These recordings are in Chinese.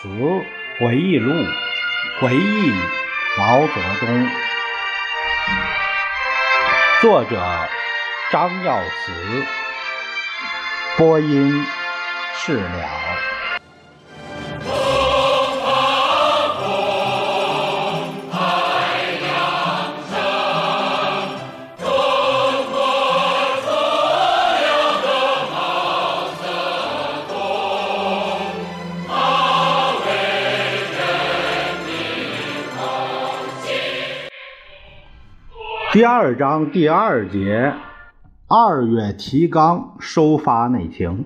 词回忆录，回忆毛泽东。作者张耀慈，播音释了。第二章第二节，二月提纲收发内情。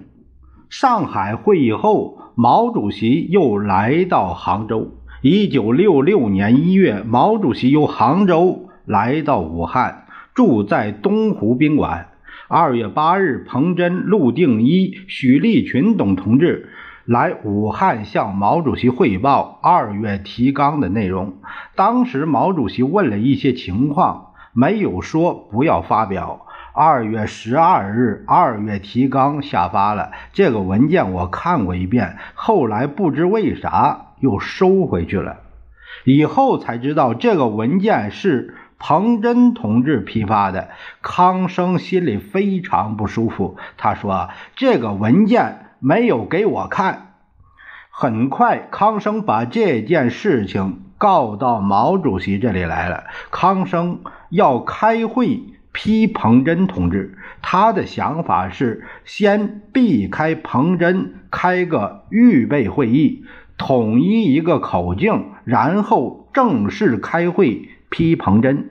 上海会议后，毛主席又来到杭州。一九六六年一月，毛主席由杭州来到武汉，住在东湖宾馆。二月八日，彭真、陆定一、许立群等同志来武汉向毛主席汇报二月提纲的内容。当时，毛主席问了一些情况。没有说不要发表。二月十二日，二月提纲下发了这个文件，我看过一遍，后来不知为啥又收回去了。以后才知道这个文件是彭真同志批发的。康生心里非常不舒服，他说：“这个文件没有给我看。”很快，康生把这件事情告到毛主席这里来了。康生。要开会批彭真同志，他的想法是先避开彭真，开个预备会议，统一一个口径，然后正式开会批彭真。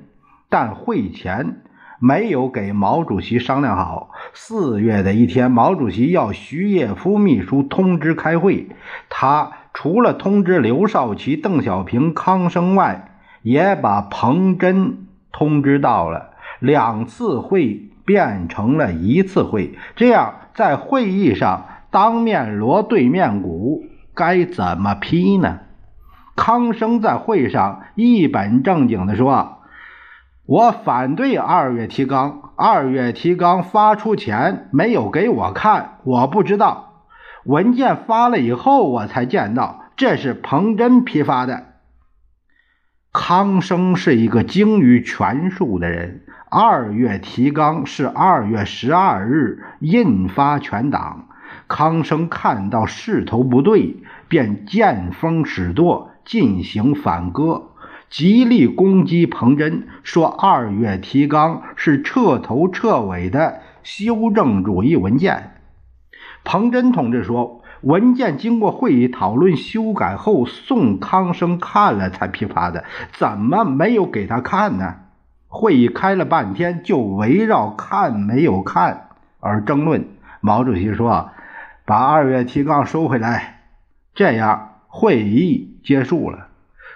但会前没有给毛主席商量好。四月的一天，毛主席要徐业夫秘书通知开会，他除了通知刘少奇、邓小平、康生外，也把彭真。通知到了，两次会变成了一次会，这样在会议上当面锣对面鼓，该怎么批呢？康生在会上一本正经地说：“我反对二月提纲，二月提纲发出前没有给我看，我不知道。文件发了以后我才见到，这是彭真批发的。”康生是一个精于权术的人。二月提纲是二月十二日印发全党。康生看到势头不对，便见风使舵，进行反戈，极力攻击彭真，说二月提纲是彻头彻尾的修正主义文件。彭真同志说。文件经过会议讨论修改后，宋康生看了才批发的，怎么没有给他看呢？会议开了半天，就围绕看没有看而争论。毛主席说：“把二月提纲收回来。”这样会议结束了。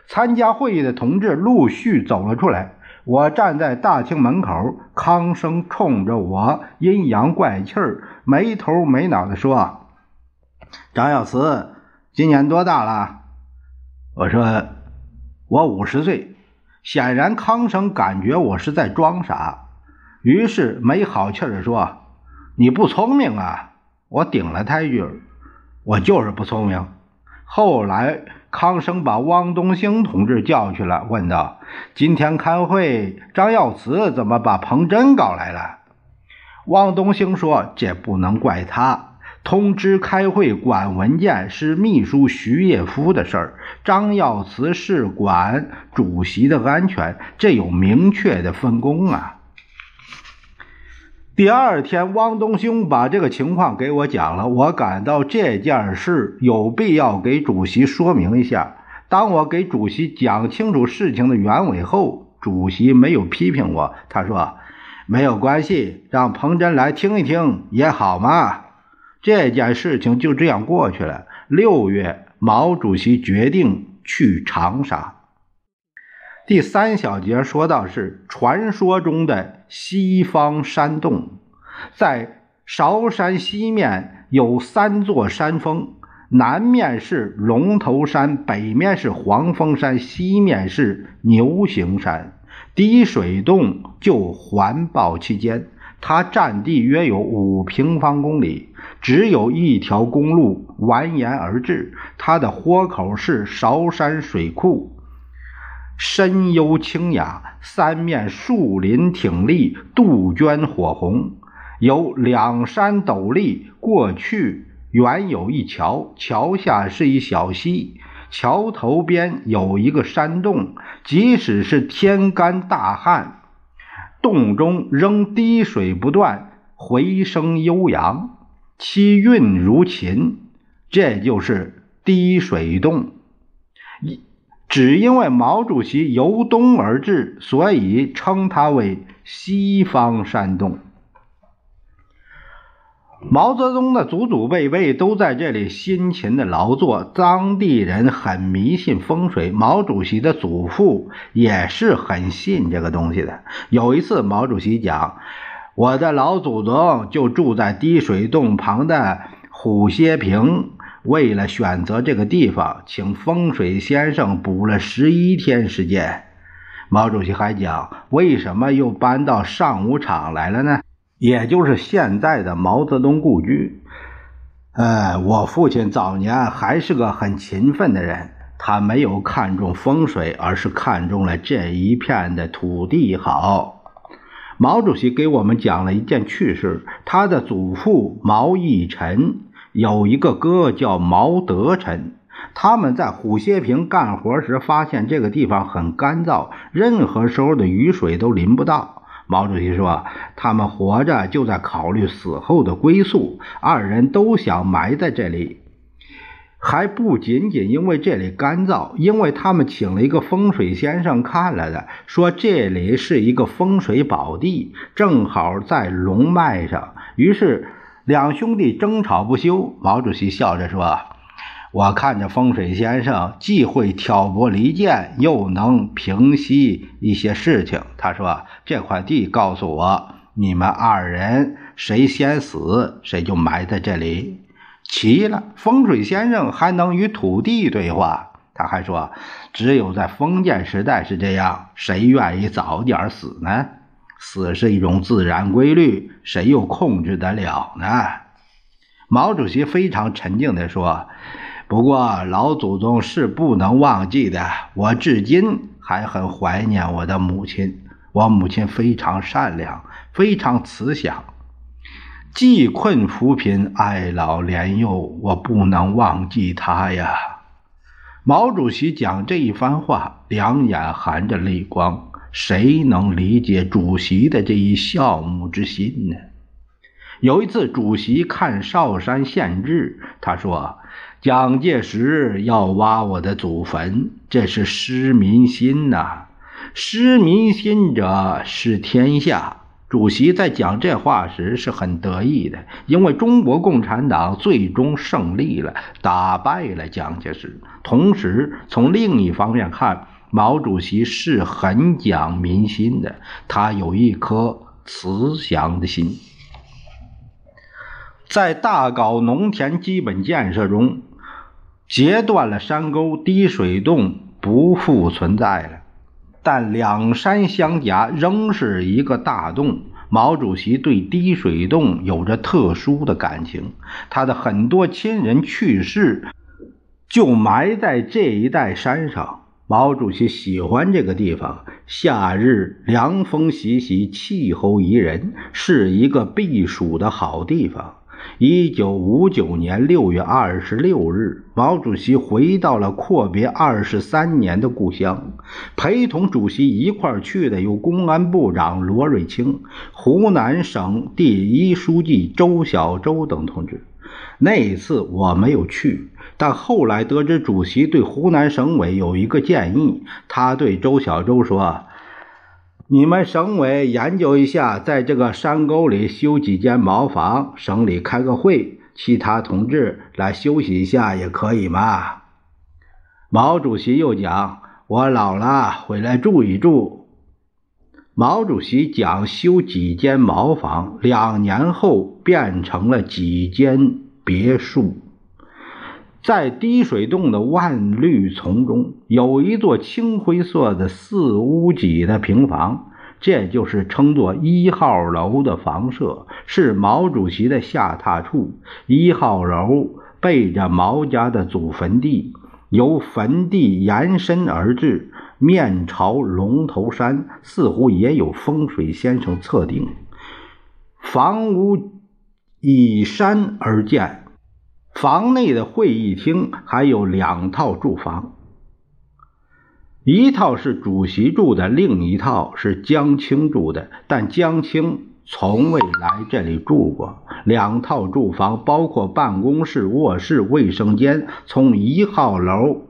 参加会议的同志陆续走了出来。我站在大厅门口，康生冲着我阴阳怪气儿、没头没脑的说。张耀慈今年多大了？我说我五十岁。显然康生感觉我是在装傻，于是没好气的说：“你不聪明啊！”我顶了他一句：“我就是不聪明。”后来康生把汪东兴同志叫去了，问道：“今天开会，张耀慈怎么把彭真搞来了？”汪东兴说：“这不能怪他。”通知开会管文件是秘书徐业夫的事儿，张耀慈是管主席的安全，这有明确的分工啊。第二天，汪东兴把这个情况给我讲了，我感到这件事有必要给主席说明一下。当我给主席讲清楚事情的原委后，主席没有批评我，他说：“没有关系，让彭真来听一听也好嘛。”这件事情就这样过去了。六月，毛主席决定去长沙。第三小节说到是传说中的西方山洞，在韶山西面有三座山峰，南面是龙头山，北面是黄峰山，西面是牛形山。滴水洞就环抱其间。它占地约有五平方公里，只有一条公路蜿蜒而至，它的豁口是韶山水库，深幽清雅，三面树林挺立，杜鹃火红，有两山陡立。过去原有一桥，桥下是一小溪，桥头边有一个山洞，即使是天干大旱，洞中仍滴水不断，回声悠扬。其韵如琴，这就是滴水洞。一只因为毛主席由东而至，所以称它为西方山洞。毛泽东的祖祖辈辈都在这里辛勤的劳作，当地人很迷信风水。毛主席的祖父也是很信这个东西的。有一次，毛主席讲。我的老祖宗就住在滴水洞旁的虎歇坪。为了选择这个地方，请风水先生补了十一天时间。毛主席还讲，为什么又搬到上武场来了呢？也就是现在的毛泽东故居。呃，我父亲早年还是个很勤奋的人，他没有看中风水，而是看中了这一片的土地好。毛主席给我们讲了一件趣事：他的祖父毛义臣有一个哥叫毛德臣，他们在虎歇坪干活时发现这个地方很干燥，任何时候的雨水都淋不到。毛主席说，他们活着就在考虑死后的归宿，二人都想埋在这里。还不仅仅因为这里干燥，因为他们请了一个风水先生看了的，说这里是一个风水宝地，正好在龙脉上。于是两兄弟争吵不休。毛主席笑着说：“我看着风水先生既会挑拨离间，又能平息一些事情。”他说：“这块地告诉我，你们二人谁先死，谁就埋在这里。”奇了，风水先生还能与土地对话。他还说，只有在封建时代是这样，谁愿意早点死呢？死是一种自然规律，谁又控制得了呢？毛主席非常沉静地说：“不过老祖宗是不能忘记的，我至今还很怀念我的母亲。我母亲非常善良，非常慈祥。”济困扶贫，爱老怜幼，我不能忘记她呀！毛主席讲这一番话，两眼含着泪光。谁能理解主席的这一孝母之心呢？有一次，主席看少山县志，他说：“蒋介石要挖我的祖坟，这是失民心呐！失民心者，失天下。”主席在讲这话时是很得意的，因为中国共产党最终胜利了，打败了蒋介石。同时，从另一方面看，毛主席是很讲民心的，他有一颗慈祥的心。在大搞农田基本建设中，截断了山沟，滴水洞不复存在了。但两山相夹，仍是一个大洞。毛主席对滴水洞有着特殊的感情，他的很多亲人去世，就埋在这一带山上。毛主席喜欢这个地方，夏日凉风习习，气候宜人，是一个避暑的好地方。一九五九年六月二十六日，毛主席回到了阔别二十三年的故乡。陪同主席一块去的有公安部长罗瑞卿、湖南省第一书记周小舟等同志。那一次我没有去，但后来得知主席对湖南省委有一个建议，他对周小舟说。你们省委研究一下，在这个山沟里修几间茅房，省里开个会，其他同志来休息一下也可以嘛。毛主席又讲：“我老了，回来住一住。”毛主席讲修几间茅房，两年后变成了几间别墅。在滴水洞的万绿丛中，有一座青灰色的四屋脊的平房。这就是称作一号楼的房舍，是毛主席的下榻处。一号楼背着毛家的祖坟地，由坟地延伸而至，面朝龙头山，似乎也有风水先生测定。房屋依山而建，房内的会议厅还有两套住房。一套是主席住的，另一套是江青住的，但江青从未来这里住过。两套住房包括办公室、卧室、卫生间，从一号楼。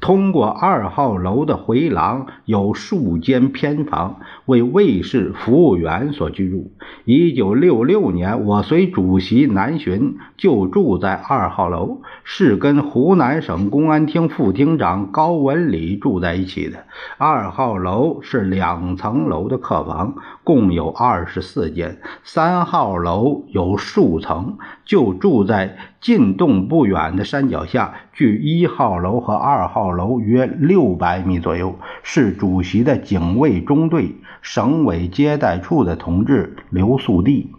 通过二号楼的回廊有数间偏房，为卫士、服务员所居住。一九六六年，我随主席南巡，就住在二号楼，是跟湖南省公安厅副厅长高文礼住在一起的。二号楼是两层楼的客房，共有二十四间。三号楼有数层，就住在进洞不远的山脚下，距一号楼和二号。楼约六百米左右，是主席的警卫中队省委接待处的同志留宿地。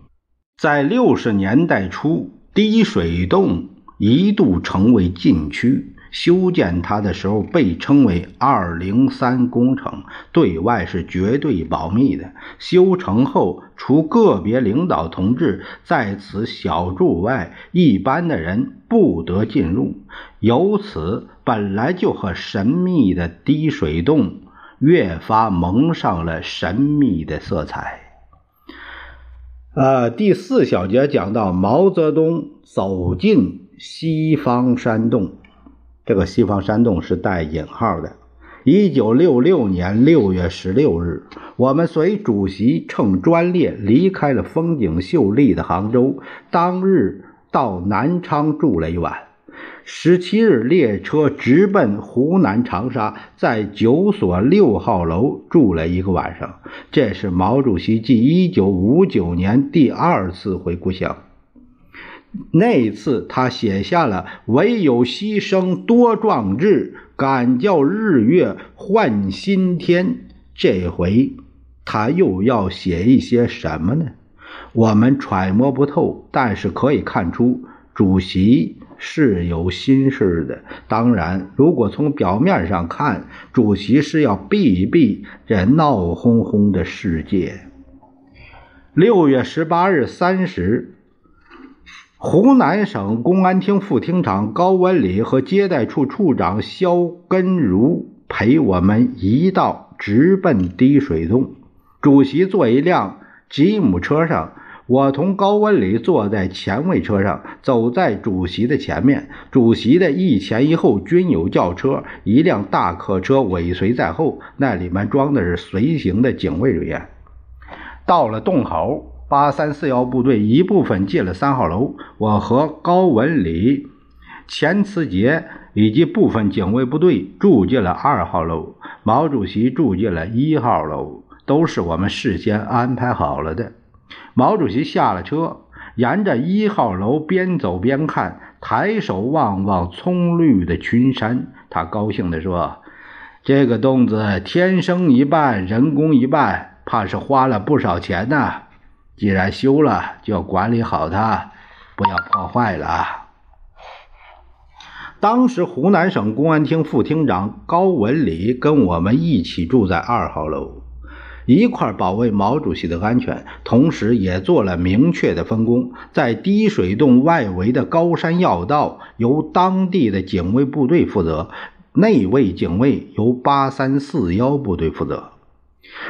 在六十年代初，滴水洞一度成为禁区。修建它的时候被称为“二零三工程”，对外是绝对保密的。修成后，除个别领导同志在此小住外，一般的人不得进入。由此，本来就很神秘的滴水洞越发蒙上了神秘的色彩。呃，第四小节讲到毛泽东走进西方山洞。这个西方山洞是带引号的。一九六六年六月十六日，我们随主席乘专列离开了风景秀丽的杭州。当日到南昌住了一晚。十七日列车直奔湖南长沙，在九所六号楼住了一个晚上。这是毛主席继一九五九年第二次回故乡。那一次，他写下了“唯有牺牲多壮志，敢叫日月换新天”。这回，他又要写一些什么呢？我们揣摩不透，但是可以看出，主席是有心事的。当然，如果从表面上看，主席是要避一避这闹哄哄的世界。六月十八日三时。湖南省公安厅副厅长高文礼和接待处处长肖根如陪我们一道直奔滴水洞。主席坐一辆吉姆车上，我同高文礼坐在前位车上，走在主席的前面。主席的一前一后均有轿车，一辆大客车尾随在后，那里面装的是随行的警卫人员。到了洞口。八三四幺部队一部分进了三号楼，我和高文礼、钱慈杰以及部分警卫部队住进了二号楼，毛主席住进了一号楼，都是我们事先安排好了的。毛主席下了车，沿着一号楼边走边看，抬手望望葱绿的群山，他高兴地说：“这个洞子天生一半，人工一半，怕是花了不少钱呐。”既然修了，就要管理好它，不要破坏了。当时湖南省公安厅副厅长高文礼跟我们一起住在二号楼，一块保卫毛主席的安全，同时也做了明确的分工。在滴水洞外围的高山要道，由当地的警卫部队负责，内卫警卫由八三四幺部队负责。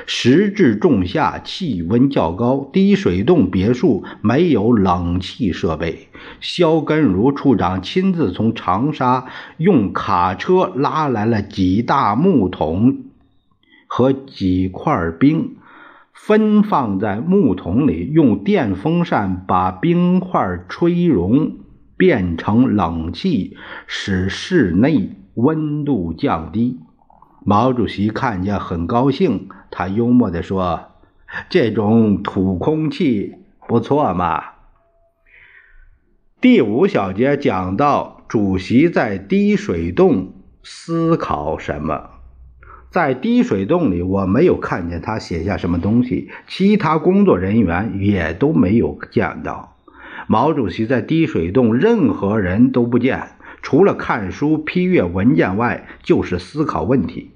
时至仲夏，气温较高，滴水洞别墅没有冷气设备。肖根如处长亲自从长沙用卡车拉来了几大木桶和几块冰，分放在木桶里，用电风扇把冰块吹融，变成冷气，使室内温度降低。毛主席看见很高兴，他幽默地说：“这种土空气不错嘛。”第五小节讲到主席在滴水洞思考什么。在滴水洞里，我没有看见他写下什么东西，其他工作人员也都没有见到。毛主席在滴水洞任何人都不见，除了看书、批阅文件外，就是思考问题。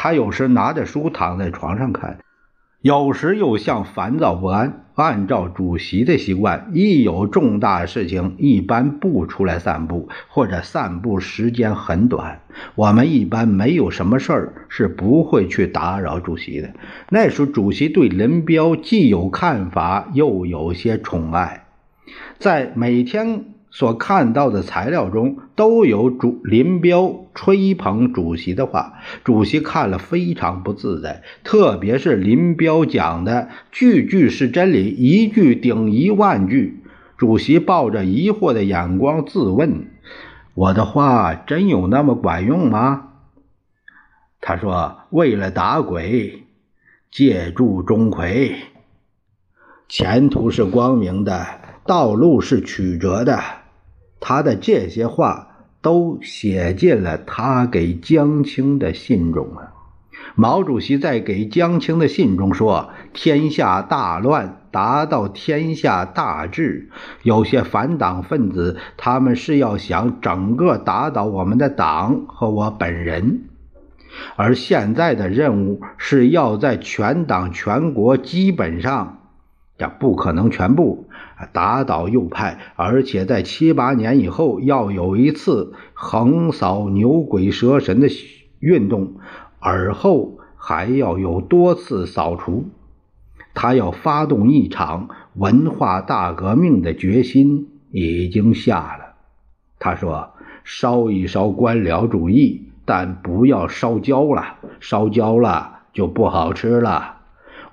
他有时拿着书躺在床上看。有时又像烦躁不安。按照主席的习惯，一有重大事情，一般不出来散步，或者散步时间很短。我们一般没有什么事儿，是不会去打扰主席的。那时，主席对林彪既有看法，又有些宠爱，在每天。所看到的材料中都有主林彪吹捧主席的话，主席看了非常不自在，特别是林彪讲的句句是真理，一句顶一万句。主席抱着疑惑的眼光自问：“我的话真有那么管用吗？”他说：“为了打鬼，借助钟馗，前途是光明的，道路是曲折的。”他的这些话都写进了他给江青的信中了。毛主席在给江青的信中说：“天下大乱，达到天下大治。有些反党分子，他们是要想整个打倒我们的党和我本人，而现在的任务是要在全党全国基本上，这不可能全部。”打倒右派，而且在七八年以后要有一次横扫牛鬼蛇神的运动，而后还要有多次扫除。他要发动一场文化大革命的决心已经下了。他说：“烧一烧官僚主义，但不要烧焦了，烧焦了就不好吃了。”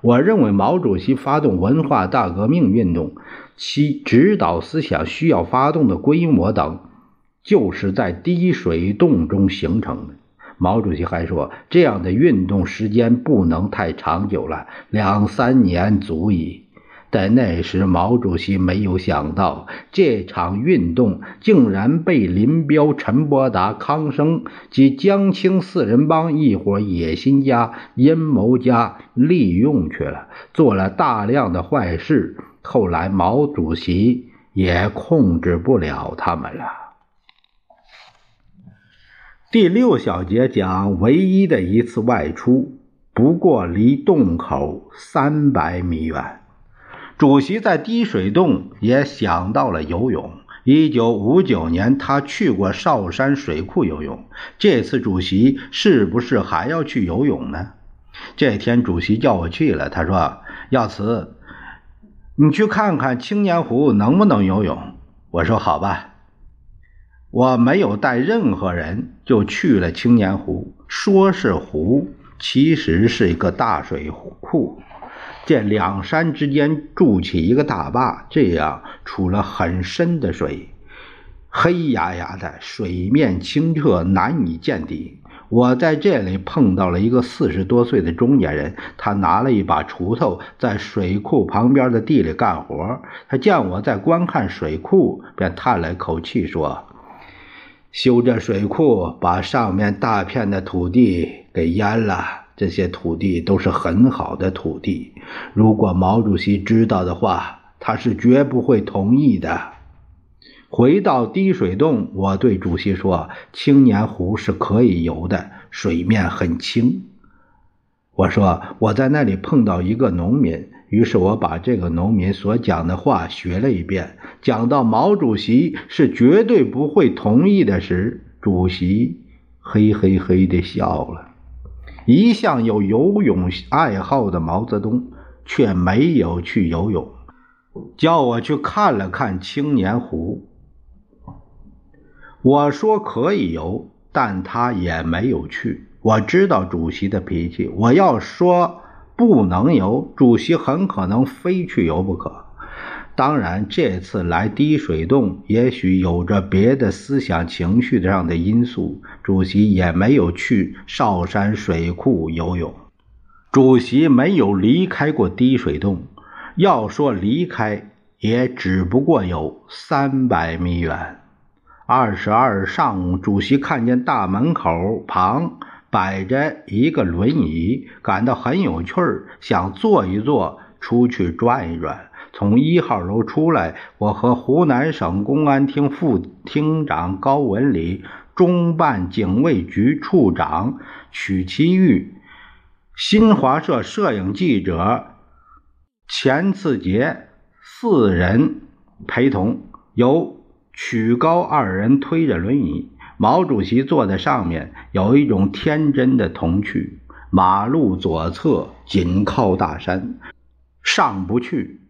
我认为毛主席发动文化大革命运动。其指导思想需要发动的规模等，就是在滴水洞中形成的。毛主席还说，这样的运动时间不能太长久了，两三年足矣。但那时毛主席没有想到，这场运动竟然被林彪、陈伯达、康生及江青四人帮一伙野心家、阴谋家利用去了，做了大量的坏事。后来毛主席也控制不了他们了。第六小节讲唯一的一次外出，不过离洞口三百米远。主席在滴水洞也想到了游泳。一九五九年，他去过少山水库游泳。这次主席是不是还要去游泳呢？这天主席叫我去了，他说耀辞。你去看看青年湖能不能游泳？我说好吧。我没有带任何人就去了青年湖。说是湖，其实是一个大水库。这两山之间筑起一个大坝，这样出了很深的水，黑压压的，水面清澈，难以见底。我在这里碰到了一个四十多岁的中年人，他拿了一把锄头在水库旁边的地里干活。他见我在观看水库，便叹了口气说：“修这水库，把上面大片的土地给淹了。这些土地都是很好的土地，如果毛主席知道的话，他是绝不会同意的。”回到滴水洞，我对主席说：“青年湖是可以游的，水面很清。”我说：“我在那里碰到一个农民。”于是我把这个农民所讲的话学了一遍。讲到毛主席是绝对不会同意的时，主席嘿嘿嘿地笑了。一向有游泳爱好的毛泽东却没有去游泳，叫我去看了看青年湖。我说可以游，但他也没有去。我知道主席的脾气，我要说不能游，主席很可能非去游不可。当然，这次来滴水洞，也许有着别的思想情绪上的因素，主席也没有去少山水库游泳。主席没有离开过滴水洞，要说离开，也只不过有三百米远。二十二上午，主席看见大门口旁摆着一个轮椅，感到很有趣儿，想坐一坐，出去转一转。从一号楼出来，我和湖南省公安厅副厅长高文礼、中办警卫局处长曲其玉、新华社摄影记者钱次杰四人陪同，由曲高二人推着轮椅，毛主席坐在上面，有一种天真的童趣。马路左侧紧靠大山，上不去。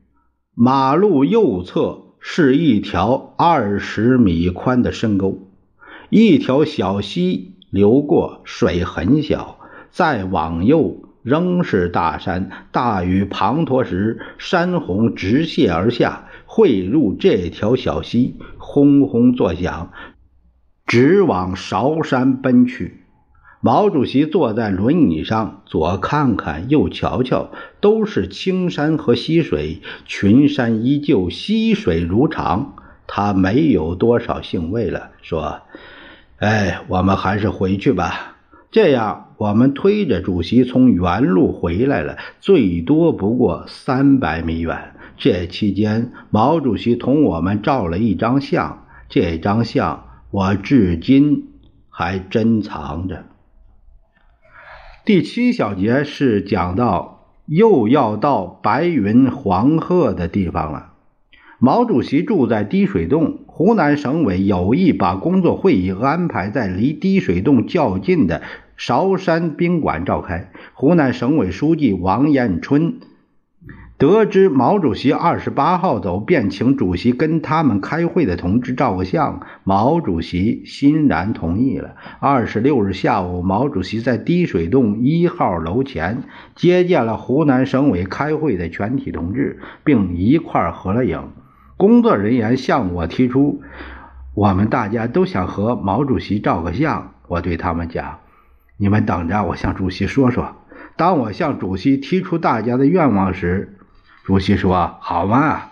马路右侧是一条二十米宽的深沟，一条小溪流过，水很小。再往右仍是大山，大雨滂沱时，山洪直泻而下，汇入这条小溪，轰轰作响，直往韶山奔去。毛主席坐在轮椅上，左看看，右瞧瞧，都是青山和溪水，群山依旧，溪水如常。他没有多少兴味了，说：“哎，我们还是回去吧。这样，我们推着主席从原路回来了，最多不过三百米远。这期间，毛主席同我们照了一张相，这张相我至今还珍藏着。”第七小节是讲到又要到白云黄鹤的地方了。毛主席住在滴水洞，湖南省委有意把工作会议安排在离滴水洞较近的韶山宾馆召开。湖南省委书记王彦春。得知毛主席二十八号走，便请主席跟他们开会的同志照个相。毛主席欣然同意了。二十六日下午，毛主席在滴水洞一号楼前接见了湖南省委开会的全体同志，并一块合了影。工作人员向我提出，我们大家都想和毛主席照个相。我对他们讲：“你们等着，我向主席说说。”当我向主席提出大家的愿望时，主席说：“好嘛。”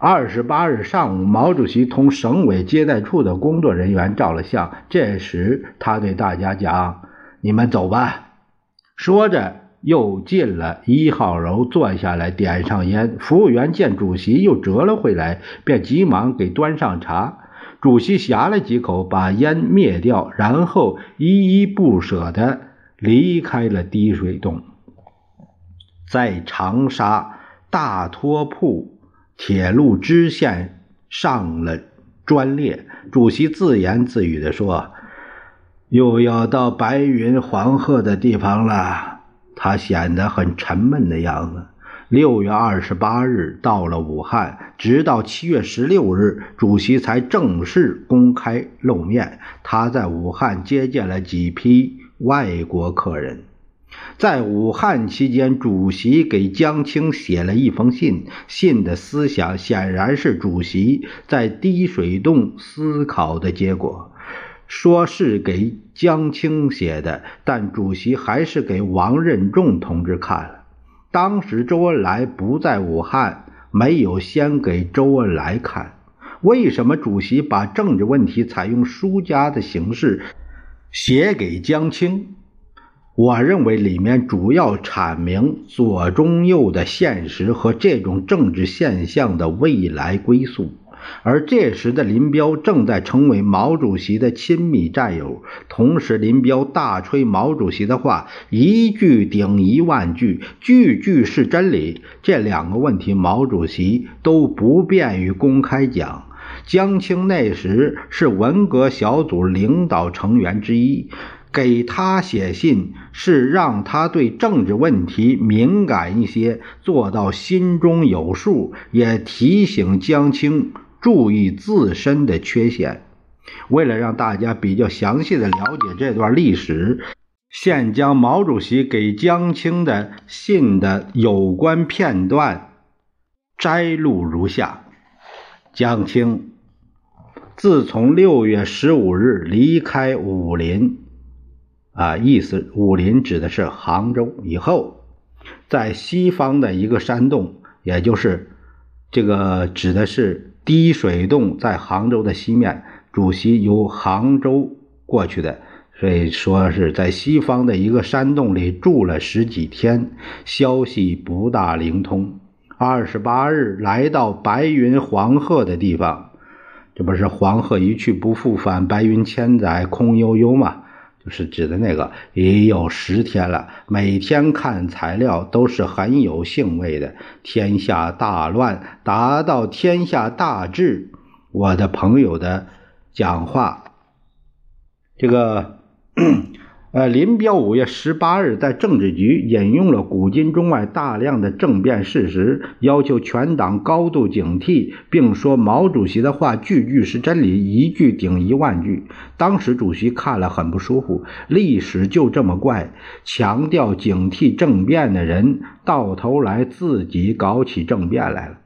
二十八日上午，毛主席同省委接待处的工作人员照了相。这时，他对大家讲：“你们走吧。”说着，又进了一号楼，坐下来点上烟。服务员见主席又折了回来，便急忙给端上茶。主席呷了几口，把烟灭掉，然后依依不舍地离开了滴水洞。在长沙大托铺铁路支线上了专列，主席自言自语地说：“又要到白云黄鹤的地方了。”他显得很沉闷的样子。六月二十八日到了武汉，直到七月十六日，主席才正式公开露面。他在武汉接见了几批外国客人。在武汉期间，主席给江青写了一封信，信的思想显然是主席在滴水洞思考的结果。说是给江青写的，但主席还是给王任重同志看了。当时周恩来不在武汉，没有先给周恩来看。为什么主席把政治问题采用书家的形式写给江青？我认为里面主要阐明左中右的现实和这种政治现象的未来归宿，而这时的林彪正在成为毛主席的亲密战友。同时，林彪大吹毛主席的话，一句顶一万句，句句是真理。这两个问题，毛主席都不便于公开讲。江青那时是文革小组领导成员之一。给他写信是让他对政治问题敏感一些，做到心中有数，也提醒江青注意自身的缺陷。为了让大家比较详细的了解这段历史，现将毛主席给江青的信的有关片段摘录如下：江青自从六月十五日离开武林。啊，意思武林指的是杭州。以后，在西方的一个山洞，也就是这个指的是滴水洞，在杭州的西面。主席由杭州过去的，所以说是在西方的一个山洞里住了十几天，消息不大灵通。二十八日来到白云黄鹤的地方，这不是黄鹤一去不复返，白云千载空悠悠吗？是指的那个，也有十天了。每天看材料都是很有兴味的。天下大乱，达到天下大治。我的朋友的讲话，这个。呃，林彪五月十八日在政治局引用了古今中外大量的政变事实，要求全党高度警惕，并说毛主席的话句句是真理，一句顶一万句。当时主席看了很不舒服，历史就这么怪，强调警惕政变的人，到头来自己搞起政变来了。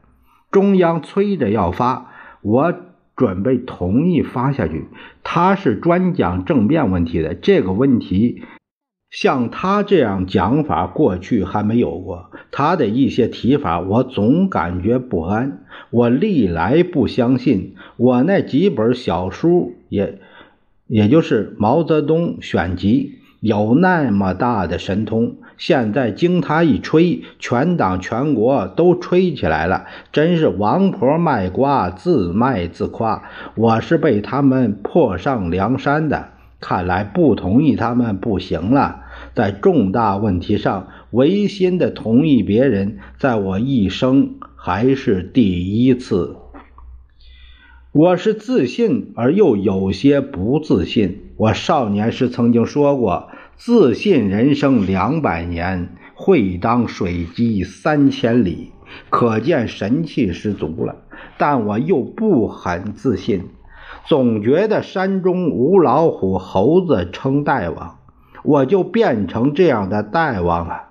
中央催着要发，我。准备同意发下去。他是专讲政变问题的，这个问题像他这样讲法，过去还没有过。他的一些提法，我总感觉不安。我历来不相信，我那几本小书，也也就是毛泽东选集，有那么大的神通。现在经他一吹，全党全国都吹起来了，真是王婆卖瓜，自卖自夸。我是被他们迫上梁山的，看来不同意他们不行了。在重大问题上，违心的同意别人，在我一生还是第一次。我是自信而又有些不自信。我少年时曾经说过。自信人生两百年，会当水击三千里，可见神气十足了。但我又不很自信，总觉得山中无老虎，猴子称大王，我就变成这样的大王了。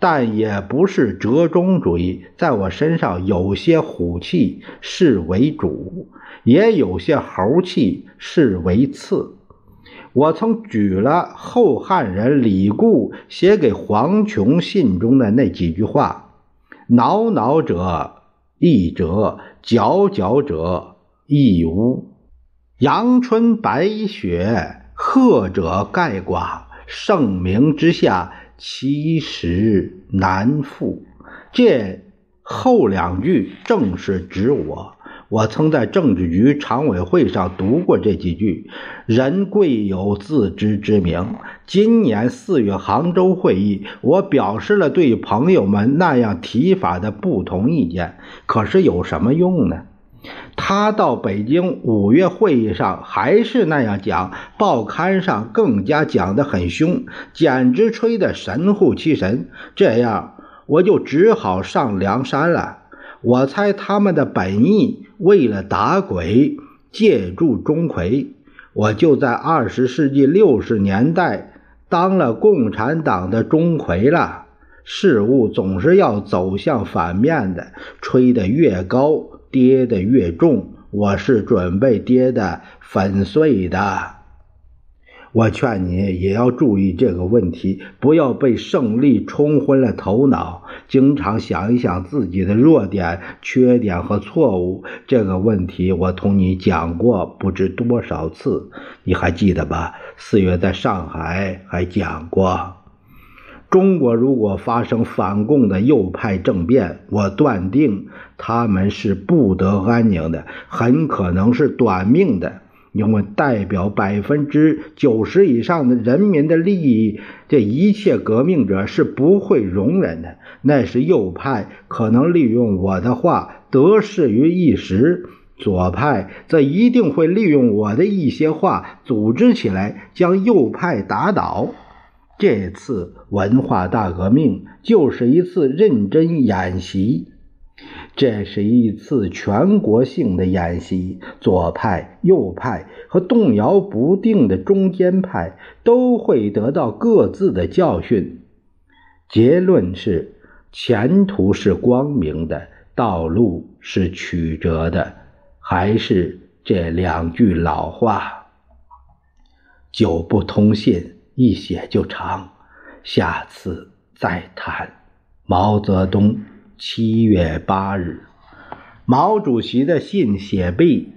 但也不是折中主义，在我身上有些虎气是为主，也有些猴气是为次。我曾举了后汉人李固写给黄琼信中的那几句话：“恼恼者易折，皎皎者易污。阳春白雪，贺者盖寡。盛名之下，其实难副。”这后两句正是指我。我曾在政治局常委会上读过这几句：“人贵有自知之明。”今年四月杭州会议，我表示了对朋友们那样提法的不同意见。可是有什么用呢？他到北京五月会议上还是那样讲，报刊上更加讲得很凶，简直吹得神乎其神。这样，我就只好上梁山了。我猜他们的本意为了打鬼，借助钟馗，我就在二十世纪六十年代当了共产党的钟馗了。事物总是要走向反面的，吹得越高，跌得越重。我是准备跌得粉碎的。我劝你也要注意这个问题，不要被胜利冲昏了头脑。经常想一想自己的弱点、缺点和错误。这个问题我同你讲过不知多少次，你还记得吧？四月在上海还讲过。中国如果发生反共的右派政变，我断定他们是不得安宁的，很可能是短命的。因为代表百分之九十以上的人民的利益，这一切革命者是不会容忍的。那是右派可能利用我的话得势于一时，左派则一定会利用我的一些话组织起来将右派打倒。这次文化大革命就是一次认真演习。这是一次全国性的演习，左派、右派和动摇不定的中间派都会得到各自的教训。结论是：前途是光明的，道路是曲折的。还是这两句老话：久不通信，一写就长。下次再谈。毛泽东。七月八日，毛主席的信写毕，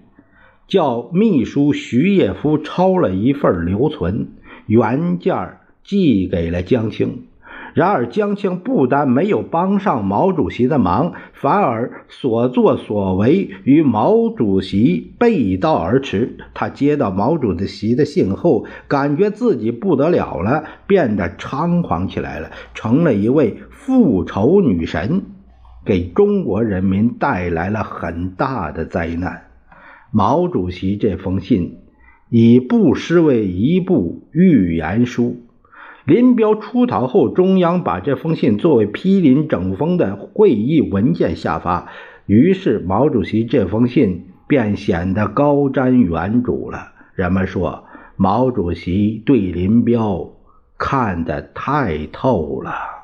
叫秘书徐业夫抄了一份留存。原件寄给了江青。然而，江青不但没有帮上毛主席的忙，反而所作所为与毛主席背道而驰。他接到毛主席的信后，感觉自己不得了了，变得猖狂起来了，成了一位复仇女神，给中国人民带来了很大的灾难。毛主席这封信，已不失为一部预言书。林彪出逃后，中央把这封信作为批林整风的会议文件下发，于是毛主席这封信便显得高瞻远瞩了。人们说，毛主席对林彪看得太透了。